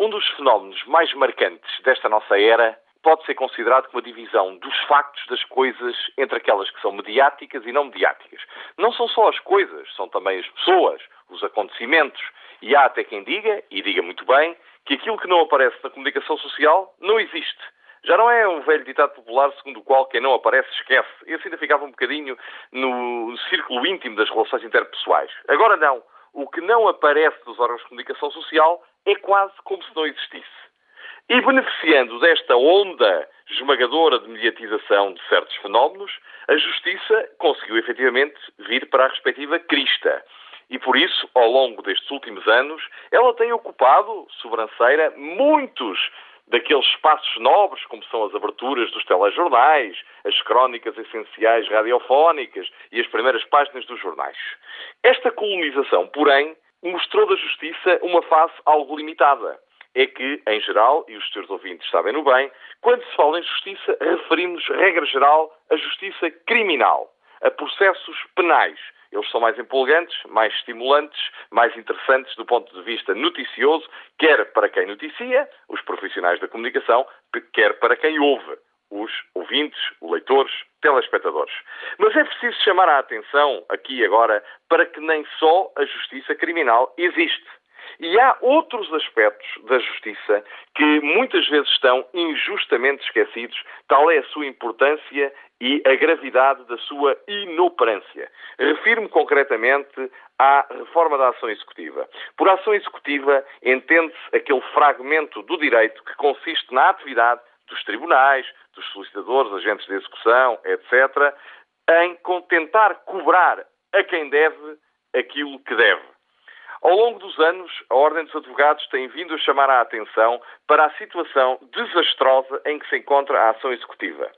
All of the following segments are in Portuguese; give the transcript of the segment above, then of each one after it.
Um dos fenómenos mais marcantes desta nossa era pode ser considerado como a divisão dos factos das coisas entre aquelas que são mediáticas e não mediáticas. Não são só as coisas, são também as pessoas, os acontecimentos. E há até quem diga, e diga muito bem, que aquilo que não aparece na comunicação social não existe. Já não é um velho ditado popular segundo o qual quem não aparece esquece. Esse ainda ficava um bocadinho no círculo íntimo das relações interpessoais. Agora não. O que não aparece dos órgãos de comunicação social é quase como se não existisse. E beneficiando desta onda esmagadora de mediatização de certos fenómenos, a Justiça conseguiu efetivamente vir para a respectiva crista. E por isso, ao longo destes últimos anos, ela tem ocupado, sobranceira, muitos daqueles espaços nobres, como são as aberturas dos telejornais, as crónicas essenciais radiofónicas e as primeiras páginas dos jornais. Esta colonização, porém, mostrou da justiça uma face algo limitada. É que, em geral, e os seus ouvintes sabem no bem, quando se fala em justiça, referimos, regra geral, a justiça criminal, a processos penais. Eles são mais empolgantes, mais estimulantes, mais interessantes do ponto de vista noticioso, quer para quem noticia, os profissionais da comunicação, quer para quem ouve, os ouvintes, leitores, telespectadores. Mas é preciso chamar a atenção aqui agora para que nem só a justiça criminal existe. E há outros aspectos da justiça que muitas vezes estão injustamente esquecidos, tal é a sua importância e a gravidade da sua inoperância. Refiro-me concretamente à reforma da ação executiva. Por ação executiva entende-se aquele fragmento do direito que consiste na atividade dos tribunais, dos solicitadores, agentes de execução, etc., em tentar cobrar a quem deve aquilo que deve. Ao longo dos anos, a Ordem dos Advogados tem vindo a chamar a atenção para a situação desastrosa em que se encontra a ação executiva.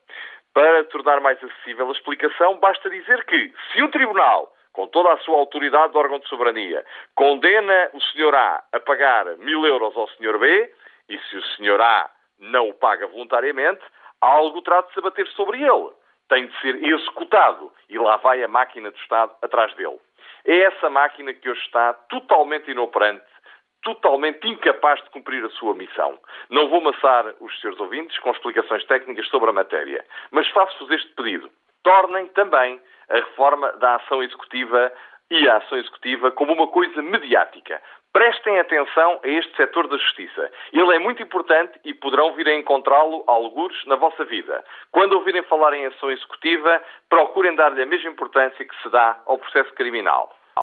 Para tornar mais acessível a explicação, basta dizer que, se um tribunal, com toda a sua autoridade de órgão de soberania, condena o Sr. A a pagar mil euros ao Sr. B, e se o Sr. A não o paga voluntariamente, algo terá de se abater sobre ele. Tem de ser executado. E lá vai a máquina do Estado atrás dele. É essa máquina que hoje está totalmente inoperante, totalmente incapaz de cumprir a sua missão. Não vou amassar os seus ouvintes com explicações técnicas sobre a matéria, mas faço-vos este pedido. Tornem também a reforma da ação executiva e a ação executiva como uma coisa mediática. Prestem atenção a este setor da justiça. Ele é muito importante e poderão vir a encontrá-lo algures na vossa vida. Quando ouvirem falar em ação executiva, procurem dar-lhe a mesma importância que se dá ao processo criminal.